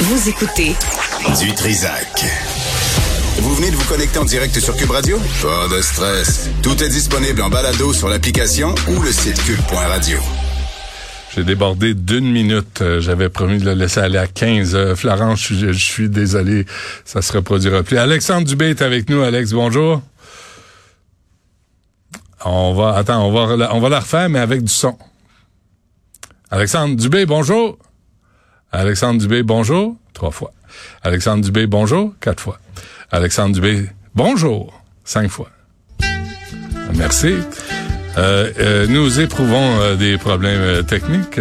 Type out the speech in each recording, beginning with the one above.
Vous écoutez Du Trisac. Vous venez de vous connecter en direct sur Cube Radio? Pas de stress. Tout est disponible en balado sur l'application ou le site cube.radio. J'ai débordé d'une minute. Euh, J'avais promis de le laisser aller à 15. Euh, Florence, je, je suis désolé, ça se reproduira plus. Alexandre Dubé est avec nous. Alex, bonjour. On va, attends, on va, on va la refaire, mais avec du son. Alexandre Dubé, bonjour. Alexandre Dubé, bonjour. Trois fois. Alexandre Dubé, bonjour. Quatre fois. Alexandre Dubé, bonjour. Cinq fois. Merci. Euh, euh, nous éprouvons euh, des problèmes euh, techniques.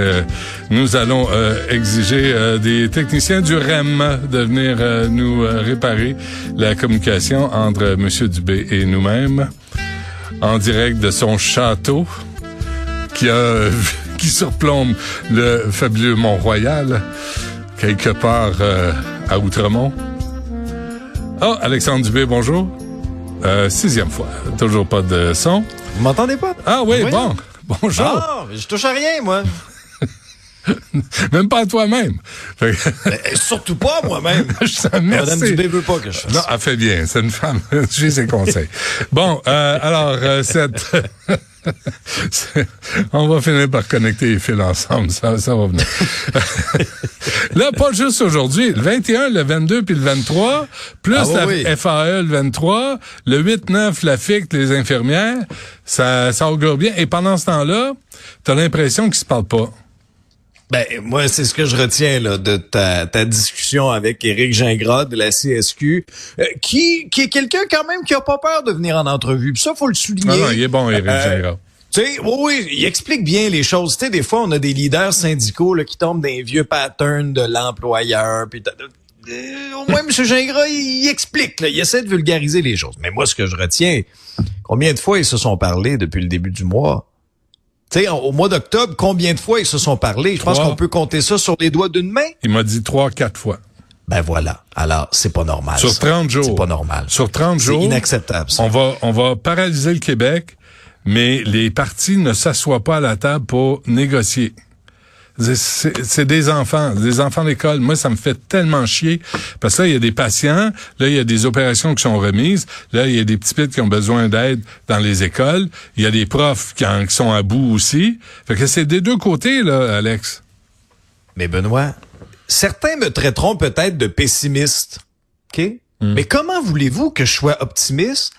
Nous allons exiger des techniciens du REM de venir nous réparer la communication entre euh, M. Dubé et nous-mêmes en direct de son château qui a qui surplombe le fabuleux Mont-Royal quelque part euh, à Outremont. Oh, Alexandre Dubé, bonjour. Euh, sixième fois. Toujours pas de son. Vous m'entendez pas? Ah oui, Voyons. bon. Bonjour. Ah, je touche à rien, moi. Même pas à toi-même. Que- Eh, Surtout pas moi-même. Madame. Dubé veut pas que je fasse. Non, elle fait bien. C'est une femme. J'ai ses conseils. Bon, euh, alors, euh, cette... On va finir par connecter les fils ensemble. Ça, ça va venir. Là, pas juste aujourd'hui. Le 21, le 22 puis le 23, plus Ah la oui. FAE le 23, le 8-9, la FIC, les infirmières, ça, ça augure bien. Et pendant ce temps-là, t'as l'impression qu'ils se parlent pas. Ben, moi, c'est ce que je retiens là, de ta, ta discussion avec Éric Gingras de la CSQ, euh, qui, qui est quelqu'un quand même qui a pas peur de venir en entrevue. Puis ça, faut le souligner. Ah non, il est bon, Éric Euh, Gingras. Tu sais, oui, oui, il explique bien les choses. Tu sais, des fois, on a des leaders syndicaux là, qui tombent dans les vieux patterns de l'employeur. Puis euh, au moins, M. Gingras, il, il explique, là, il essaie de vulgariser les choses. Mais moi, ce que je retiens, combien de fois ils se sont parlé depuis le début du mois? Tu sais, au mois d'octobre, combien de fois ils se sont parlé? Je pense qu'on peut compter ça sur les doigts d'une main? Il m'a dit trois, quatre fois. Ben voilà. Alors, c'est pas normal. Sur ça. 30 jours. C'est pas normal. Sur 30 C'est jours. inacceptable, ça. On va, on va paralyser le Québec, mais les partis ne s'assoient pas à la table pour négocier. C'est- des enfants, des enfants d'école. Moi, ça me fait tellement chier. Parce que là, il y a des patients, là, il y a des opérations qui sont remises, là, il y a des petits pits qui ont besoin d'aide dans les écoles, il y a des profs qui, en- qui sont à bout aussi. Fait que c'est des deux côtés, là, Alex. Mais Benoît, certains me traiteront peut-être de pessimiste. OK? Mais comment voulez-vous que je sois optimiste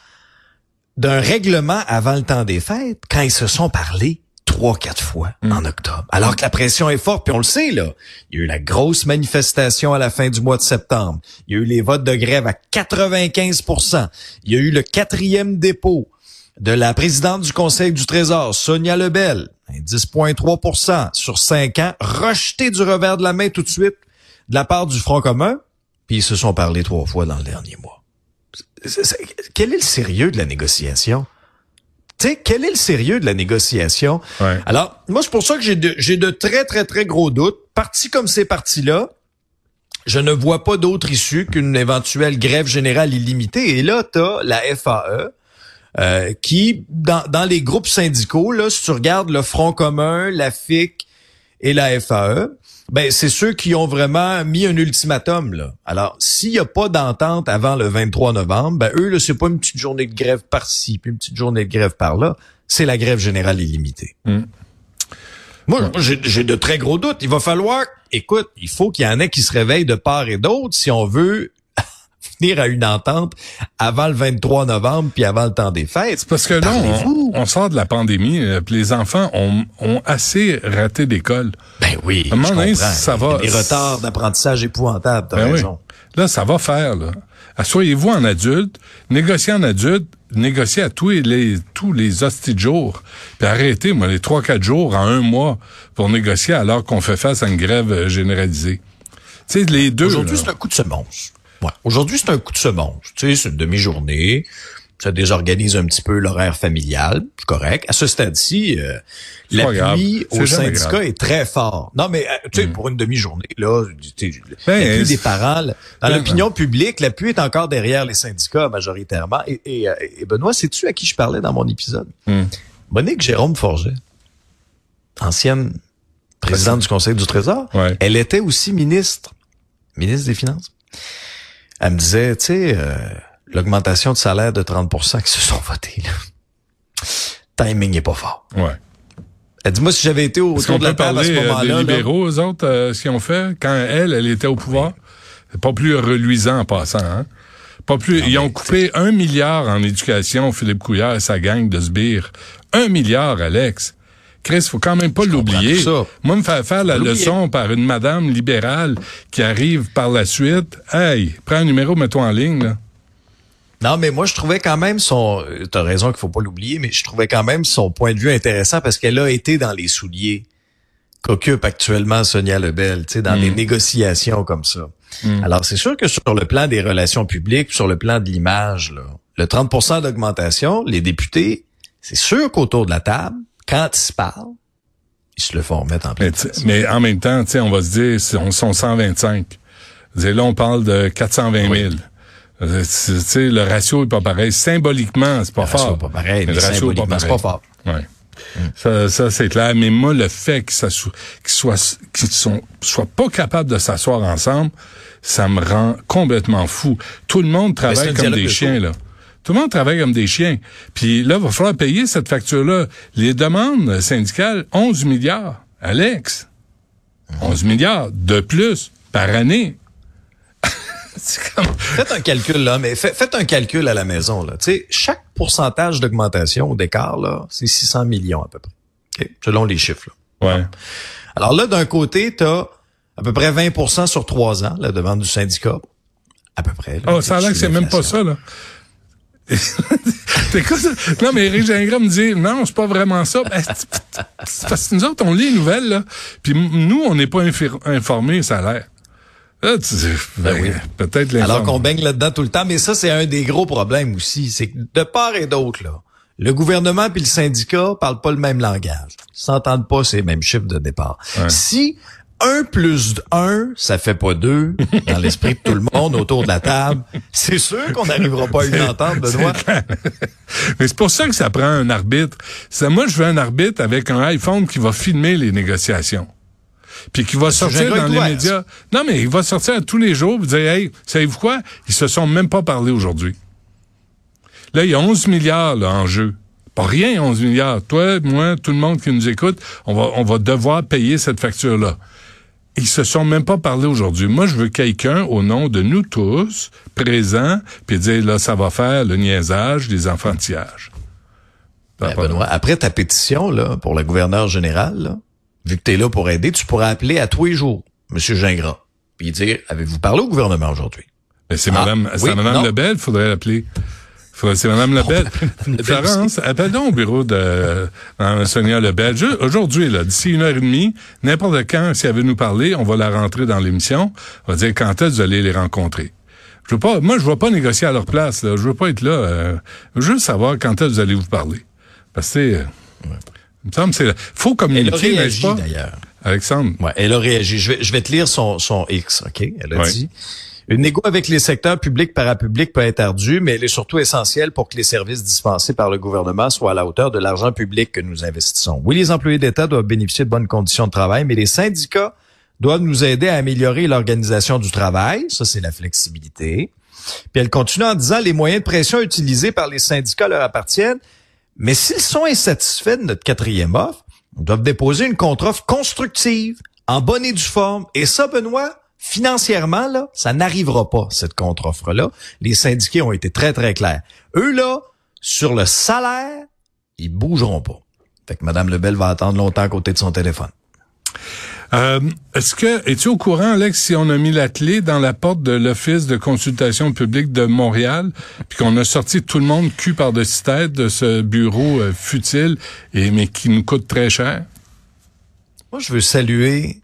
d'un règlement avant le temps des fêtes quand ils se sont parlé trois, quatre fois en octobre? Alors que la pression est forte, puis on le sait, là. Il y a eu la grosse manifestation à la fin du mois de septembre. Il y a eu les votes de grève à 95% Il y a eu le quatrième dépôt de la présidente du Conseil du Trésor, Sonia Lebel, un 10,3% sur cinq ans, rejeté du revers de la main tout de suite de la part du Front commun, puis ils se sont parlé trois fois dans le dernier mois. Quel est le sérieux de la négociation? Tu sais, quel est le sérieux de la négociation? Ouais. Alors, moi, c'est pour ça que j'ai de, j'ai de très, très, très gros doutes. Partis comme ces partis-là, je ne vois pas d'autre issue qu'une éventuelle grève générale illimitée. Et là, t'as la FAE, euh, qui, dans, dans les groupes syndicaux, là, si tu regardes le Front commun, la FIC et la FAE, ben c'est ceux qui ont vraiment mis un ultimatum. Là. Alors, s'il n'y a pas d'entente avant le 23 novembre, ben eux, là, c'est pas une petite journée de grève par-ci, puis une petite journée de grève par-là. C'est la grève générale illimitée. Mm. Moi, j'ai de très gros doutes. Il va falloir, écoute, il faut qu'il y en ait qui se réveillent de part et d'autre si on veut venir à une entente avant le 23 novembre puis avant le temps des fêtes. Parce que là, on, on sort de la pandémie, euh, les enfants ont, ont assez raté d'école. Ben oui, À un moment donné, ça va- Des retards d'apprentissage épouvantables, t'as Ben oui. raison. Là, ça va faire, là. Assoyez-vous en adulte, négociez en adulte, négociez à tous les, tous les hosties de jours. Puis arrêtez, moi, les trois, quatre jours en un mois pour négocier alors qu'on fait face à une grève euh, généralisée. Tu sais, les deux. Aujourd'hui, c'est un coup de semonce. Ouais. Aujourd'hui, c'est un coup de semonce. Tu sais, c'est une demi-journée. Ça désorganise un petit peu l'horaire familial. C'est correct. À ce stade-ci, euh, l'appui au syndicat grave. Mm. est très fort. Non, mais euh, tu sais, pour une demi-journée, là, tu sais, Ben, l'appui des parents, là, dans Ben, l'opinion publique, l'appui est encore derrière les syndicats majoritairement. Et, et, euh, et Benoît, sais-tu à qui je parlais dans mon épisode? Hmm. Monique Jérôme Forget, ancienne présidente du Conseil du Trésor, Ouais. elle était aussi ministre ministre des Finances. Elle me disait, tu sais, euh, l'augmentation de salaire de 30% qui se sont votés, là. Timing est pas fort. Ouais. Elle dit, moi, si j'avais été autour de la table à ce parler, euh, moment-là... là, libéraux, eux autres, euh, ce qu'ils ont fait? Quand elle, elle était au pouvoir? Pas plus reluisant en passant, hein? Pas plus. ils ont coupé un milliard en éducation, Philippe Couillard et sa gang de sbires. Un milliard, Alex. Chris, faut quand même pas l'oublier. Moi, me faire faire la leçon par une madame libérale qui arrive par la suite. Hey, prends un numéro, mets-toi en ligne, là. Non, mais moi, je trouvais quand même son... T'as raison qu'il faut pas l'oublier, mais je trouvais quand même son point de vue intéressant parce qu'elle a été dans les souliers qu'occupe actuellement Sonia Lebel, tu sais, dans des négociations comme ça. Alors, c'est sûr que sur le plan des relations publiques, sur le plan de l'image, là, le 30% d'augmentation, les députés, c'est sûr qu'autour de la table, quand ils se parlent, ils se le font remettre en place. mais en même temps, tu sais, on va se dire, on sont 125. Je veux dire, Là, on parle de 420 000. Euh, c'est- Tu sais, le ratio est pas pareil. Symboliquement, c'est pas Le fort. ratio est pas pareil, mais le ratio est symboliquement, c'est pas fort. Ouais. Ça, ça c'est clair. Mais moi, le fait qu'ils soient, qu'ils sont, soient pas capables de s'asseoir ensemble, ça me rend complètement fou. Tout le monde travaille comme des de chiens, là. Tout le monde travaille comme des chiens. Puis là, il va falloir payer cette facture-là. Les demandes syndicales, 11 milliards. Alex. 11 milliards de plus par année. comme... Faites un calcul là, mais fait- faites un calcul à la maison là. Tu sais, chaque pourcentage d'augmentation ou d'écart là, c'est 600 millions à peu près. OK? Selon les chiffres. là. Ouais. Alors là, d'un côté, tu as à peu près 20% sur trois ans, la demande du syndicat. À peu près. là. Oh, ça a l'air que c'est même pas ça, là. Non, mais Éric Gingras me dit, non, c'est pas vraiment ça. Ben, parce que nous autres, on lit les nouvelles, là. Puis nous, on n'est pas informés, ça a l'air. Là, tu ben, oui. peut-être Alors qu'on baigne là-dedans tout le temps. Mais ça, c'est un des gros problèmes aussi. C'est que de part et d'autre, là, le gouvernement puis le syndicat parlent pas le même langage. Ils s'entendent pas ces mêmes chiffres de départ. Si un plus un, ça fait pas deux, dans l'esprit de tout le monde autour de la table, c'est sûr qu'on n'arrivera pas à une entente, Benoît. Mais c'est pour ça que ça prend un arbitre. Moi, je veux un arbitre avec un iPhone qui va filmer les négociations. Puis qui va sortir dans les médias. Non, mais il va sortir tous les jours et dire, hey, savez-vous quoi? Ils se sont même pas parlé aujourd'hui. Là, il y a 11 milliards là, en jeu. Pas rien, 11 milliards. Toi, moi, tout le monde qui nous écoute, on va, on va devoir payer cette facture-là. Ils se sont même pas parlé aujourd'hui. Moi, je veux quelqu'un au nom de nous tous, présents, puis dire, là, ça va faire le niaisage, les enfantillages. Ben, Benoît, après ta pétition là, pour le gouverneur général, là, vu que tu es là pour aider, tu pourrais appeler à tous les jours M. Gingras puis dire Avez-vous parlé au gouvernement aujourd'hui? Mais c'est Ah, madame, c'est oui, madame. Lebel, faudrait l'appeler. C'est madame Lebel. Florence, appelle donc au bureau de euh, Sonia Lebel. Aujourd'hui, là, d'ici une heure et demie, n'importe quand, si elle veut nous parler, on va la rentrer dans l'émission. On va dire quand est-ce que vous allez les rencontrer? Je veux pas, moi, je veux pas négocier à leur place, là. Je veux pas être là. euh, je veux juste savoir quand est-ce que vous allez vous parler. Parce que, c'est, euh, il me semble, c'est, faut communiquer, n'est-ce pas? d'ailleurs. Alexandre? Ouais, elle a réagi. Je vais, je vais te lire son, son X, OK? Elle a Ouais. dit Une négo avec les secteurs publics parapublics peut être ardue, mais elle est surtout essentielle pour que les services dispensés par le gouvernement soient à la hauteur de l'argent public que nous investissons. Oui, les employés d'État doivent bénéficier de bonnes conditions de travail, mais les syndicats doivent nous aider à améliorer l'organisation du travail. Ça, c'est la flexibilité. Puis elle continue en disant les moyens de pression utilisés par les syndicats leur appartiennent, mais s'ils sont insatisfaits de notre quatrième offre, doivent déposer une contre-offre constructive, en bonne et due forme. Et ça, Benoît, financièrement, là, ça n'arrivera pas, cette contre-offre-là. Les syndiqués ont été très, très clairs. Eux, là, sur le salaire, ils bougeront pas. Fait que Mme Lebel va attendre longtemps à côté de son téléphone. Euh, Est-ce que es-tu au courant, Alex, si on a mis la clé dans la porte de l'Office de consultation publique de Montréal, puis qu'on a sorti tout le monde cul par-dessus tête de ce bureau euh, futile, et mais qui nous coûte très cher? Moi, je veux saluer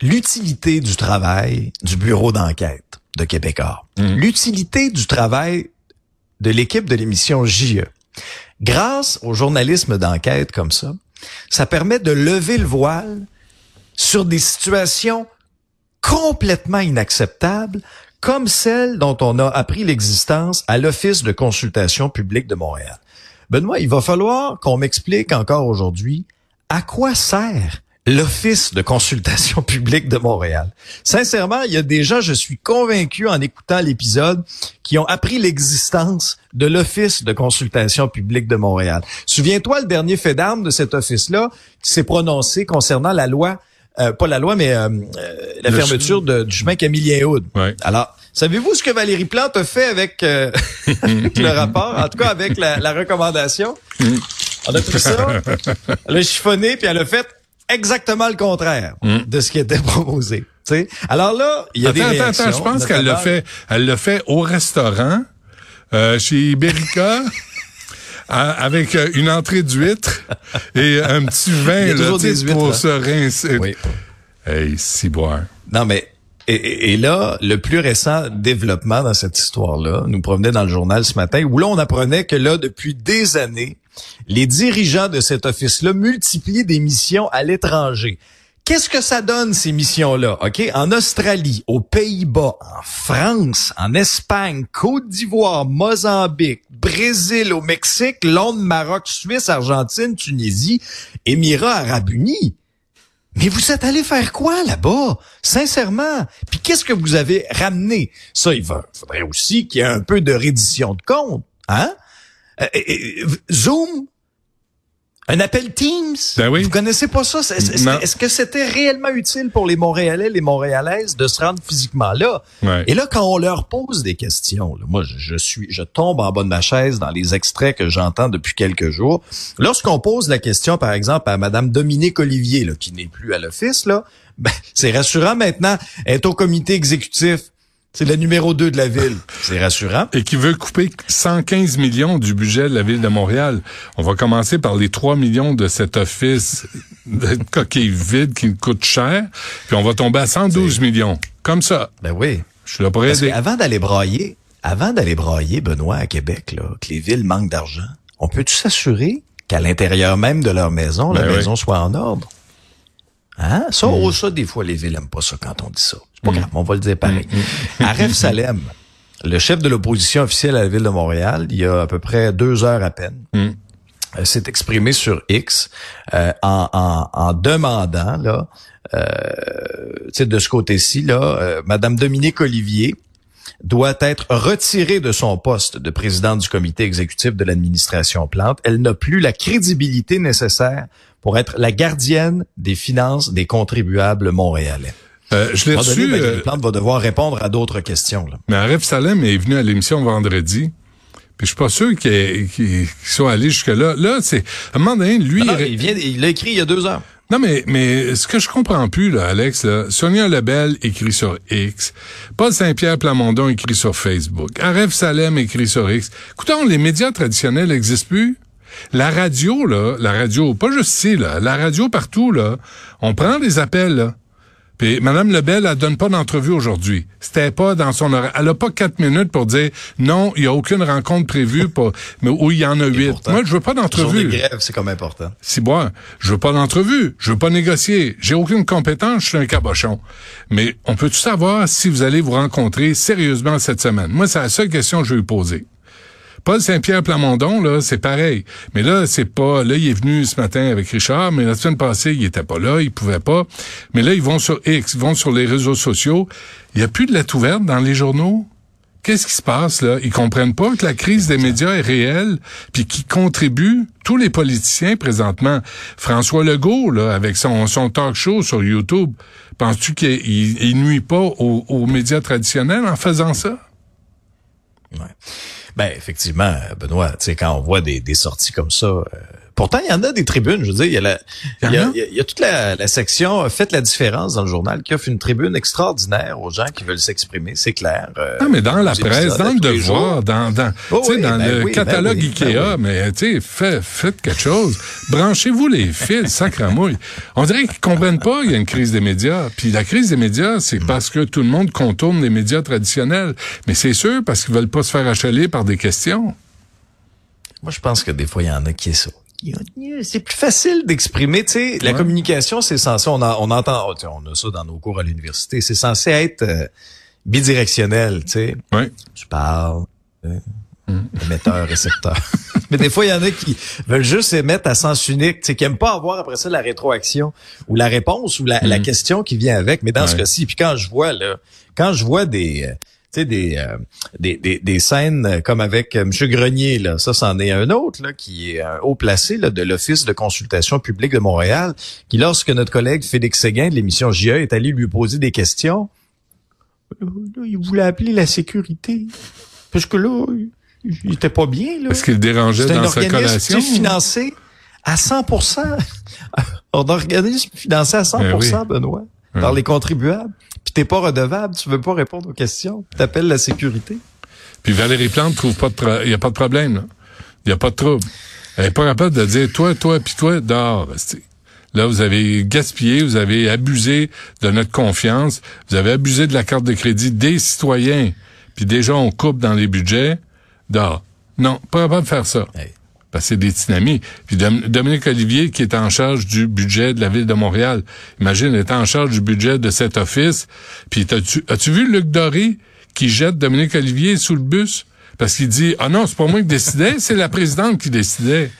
l'utilité du travail du bureau d'enquête de Québécois. L'utilité du travail de l'équipe de l'émission JE. Grâce au journalisme d'enquête comme ça, ça permet de lever le voile sur des situations complètement inacceptables comme celle dont on a appris l'existence à l'Office de consultation publique de Montréal. Benoît, il va falloir qu'on m'explique encore aujourd'hui à quoi sert l'Office de consultation publique de Montréal. Sincèrement, il y a des gens, je suis convaincu en écoutant l'épisode, qui ont appris l'existence de l'Office de consultation publique de Montréal. Souviens-toi le dernier fait d'armes de cet office-là qui s'est prononcé concernant la loi, euh, pas la loi, mais euh, euh, la Le fermeture de- du chemin Camillien Houd. Ouais. Alors, savez-vous ce que Valérie Plante a fait avec, euh, avec le rapport, en tout cas avec la, la recommandation? On a pris ça, elle a chiffonné, puis elle a fait exactement le contraire de ce qui était proposé. Tu sais? Alors là, il y a Attends, des attends, réactions. attends, je pense qu'elle l'a fait, elle l'a fait au restaurant, euh, chez Iberica. à- avec euh, une entrée d'huîtres et un petit vin Il y a là, toujours tu sais, des huîtres, pour hein. se rincer. Oui. Hey, si boire. Non, mais et, et- et là, le plus récent développement dans cette histoire-là nous provenait dans le journal ce matin, où là, on apprenait que là, depuis des années, les dirigeants de cet office-là multiplient des missions à l'étranger. Qu'est-ce que ça donne, ces missions-là? OK? En Australie, aux Pays-Bas, en France, en Espagne, Côte d'Ivoire, Mozambique, Brésil, au Mexique, Londres, Maroc, Suisse, Argentine, Tunisie, Émirats arabes unis. Mais vous êtes allé faire quoi là-bas? Sincèrement. Puis qu'est-ce que vous avez ramené? Ça, il faudrait aussi qu'il y ait un peu de reddition de compte. Hein? Euh, euh, euh, Zoom? Un appel Teams? Ben oui. Vous connaissez pas ça? Est-ce que c'était réellement utile pour les Montréalais, les Montréalaises de se rendre physiquement là? Ouais. Et là, quand on leur pose des questions, là, moi, je, je suis, je tombe en bas de ma chaise dans les extraits que j'entends depuis quelques jours. Lorsqu'on pose la question, par exemple, à Madame Dominique Olivier, là, qui n'est plus à l'office, là, ben, c'est rassurant maintenant. Elle est au comité exécutif. C'est le numéro 2 de la ville. C'est rassurant. et qui veut couper 115 millions du budget de la ville de Montréal. On va commencer par les 3 millions de cet office de coquille vide qui coûte cher, puis on va tomber à 112 millions. Comme ça. Ben oui. Je suis là pour Parce aider. qu'avant d'aller brailler, avant d'aller brailler, Benoît, à Québec, là, que les villes manquent d'argent, on peut-tu s'assurer qu'à l'intérieur même de leur maison, la Ben oui. maison soit en ordre? Hein? Ça, oh, ça, des fois, les villes aiment pas ça quand on dit ça. C'est pas grave, on va le dire pareil. Aref Salem, le chef de l'opposition officielle à la ville de Montréal, il y a à peu près deux heures à peine, euh, s'est exprimé sur X euh, en, en, en demandant là, euh, de ce côté-ci là, euh, Madame Dominique Olivier doit être retirée de son poste de présidente du comité exécutif de l'administration Plante. Elle n'a plus la crédibilité nécessaire pour être la gardienne des finances des contribuables montréalais. Euh, je l'ai moment donné, reçu, Valérie euh, Plante va devoir répondre à d'autres questions. Là. mais Aref Salem est venu à l'émission vendredi. Puis je suis pas sûr qu'il soit allé jusque-là. Là, c'est... À un moment donné, lui... Il- il vient, il l'a écrit il y a deux heures. Non, mais, mais ce que je comprends plus, là, Alex, là, Sonia Lebel écrit sur X, Paul Saint-Pierre Plamondon écrit sur Facebook, Aref Salem écrit sur X. Écoutons, les médias traditionnels n'existent plus? La radio, là, la radio, pas juste ici, là, la radio partout, là, on prend des appels, là. Puis Mme Lebel, elle donne pas d'entrevue aujourd'hui. C'était pas dans son horaire. Elle a pas quatre minutes pour dire non, il y a aucune rencontre prévue pour, mais où il y en a huit. Moi, je veux pas d'entrevue. c'est comme important. Si moi, je veux pas d'entrevue, je veux pas négocier, j'ai aucune compétence, je suis un cabochon. Mais on peut tout savoir si vous allez vous rencontrer sérieusement cette semaine. Moi, c'est la seule question que je vais vous poser. Paul Saint-Pierre Plamondon, là, c'est pareil. Mais là, c'est pas, là, il est venu ce matin avec Richard, mais la semaine passée, il était pas là, il pouvait pas. Mais là, ils vont sur X, ils vont sur les réseaux sociaux. Il y a plus de lettres ouvertes dans les journaux. Qu'est-ce qui se passe là? Ils comprennent pas que la crise des médias est réelle, puis qui contribuent tous les politiciens présentement. François Legault là, avec son, son talk show sur YouTube, penses-tu qu'il il, il nuit pas aux, médias traditionnels en faisant ça? Ben effectivement, Benoît, tu sais quand on voit des, sorties comme ça, euh, pourtant il y en a des tribunes. Je veux dire, il y a la, Il y il a, il y a- il toute la, la section euh, Faites la différence dans le journal qui offre une tribune extraordinaire aux gens qui veulent s'exprimer. C'est clair. euh, Non, mais dans la presse, dans le devoir, dans, dans, Oh oui, dans ben le oui, ben catalogue oui, Ikea, mais tu sais, fait, faites quelque chose. Branchez-vous les fils, sacramouille. On dirait qu'ils comprennent pas qu'il y a une crise des médias. Puis la crise des médias, c'est parce que tout le monde contourne les médias traditionnels. Mais c'est sûr parce qu'ils veulent pas se faire achaler par des questions. Moi, je pense que des fois, il y en a qui est ça. C'est plus facile d'exprimer, tu sais. La Ouais. communication, c'est censé, on, a- on entend, oh, tu sais, on a ça dans nos cours à l'université. C'est censé être euh, bidirectionnel, tu sais. Oui. Tu parles, euh, Émetteur, récepteur. Mais des fois, il y en a qui veulent juste émettre à sens unique, qui n'aiment pas avoir après ça la rétroaction ou la réponse ou la, la question qui vient avec. Mais dans ce Ouais. cas-ci, puis quand je vois là, quand je vois des euh, tu sais des, euh, des, des des scènes euh, comme avec euh, M. Grenier là, ça c'en est un autre là qui est un haut placé là de l'office de consultation publique de Montréal, qui lorsque notre collègue Félix Séguin de l'émission JE est allé lui poser des questions, il voulait appeler la sécurité parce que là il- était pas bien là. Est-ce qu'il dérangeait dans sa collation? financé à 100 Un organisme financé à 100 Ben oui. Benoît, Par oui. les contribuables. Puis t'es pas redevable, tu veux pas répondre aux questions. T'appelles la sécurité. Puis Valérie Plante trouve pas de il y a pas de problème là. Il y a pas de trouble. Elle est pas capable de dire toi toi puis toi dehors. Là vous avez gaspillé, vous avez abusé de notre confiance, vous avez abusé de la carte de crédit des citoyens. Puis déjà on coupe dans les budgets dehors. Non, pas capable de faire ça. Hey. Parce que c'est des tsunamis. Puis Dom- Dominique Olivier, qui est en charge du budget de la ville de Montréal, imagine, est en charge du budget de cet office. Puis as-tu vu Luc Doré qui jette Dominique Olivier sous le bus? Parce qu'il dit, ah non, c'est pas moi qui décidais, c'est la présidente qui décidait.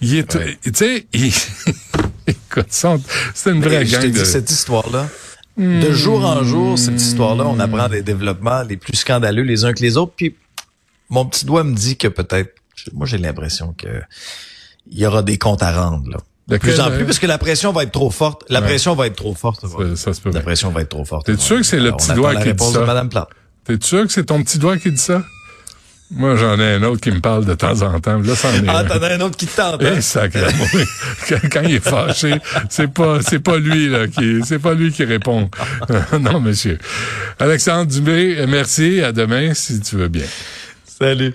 Il est, tu sais, il... écoute, c'est une vraie Et je te gang dis, de... cette histoire-là, de jour en jour, cette histoire-là, on apprend des développements les plus scandaleux les uns que les autres. Puis mon petit doigt me dit que peut-être, moi j'ai l'impression que il y aura des comptes à rendre là. De plus en euh, plus, parce que la pression va être trop forte. La Ouais. pression va être trop forte. Ça, ça se peut La pression va être trop forte. T'es sûr que c'est le petit doigt qui dit ça? Madame Plante. T'es sûr que c'est ton petit doigt qui dit ça? Moi, j'en ai un autre qui me parle de temps en temps. Là, c'en est Ah, t'en as un autre qui te tente. hein? Eh, quand, il est fâché, c'est pas, c'est pas lui, là, qui, c'est pas lui qui répond. non, monsieur. Alexandre Dubé, merci. À demain, si tu veux bien. Salut.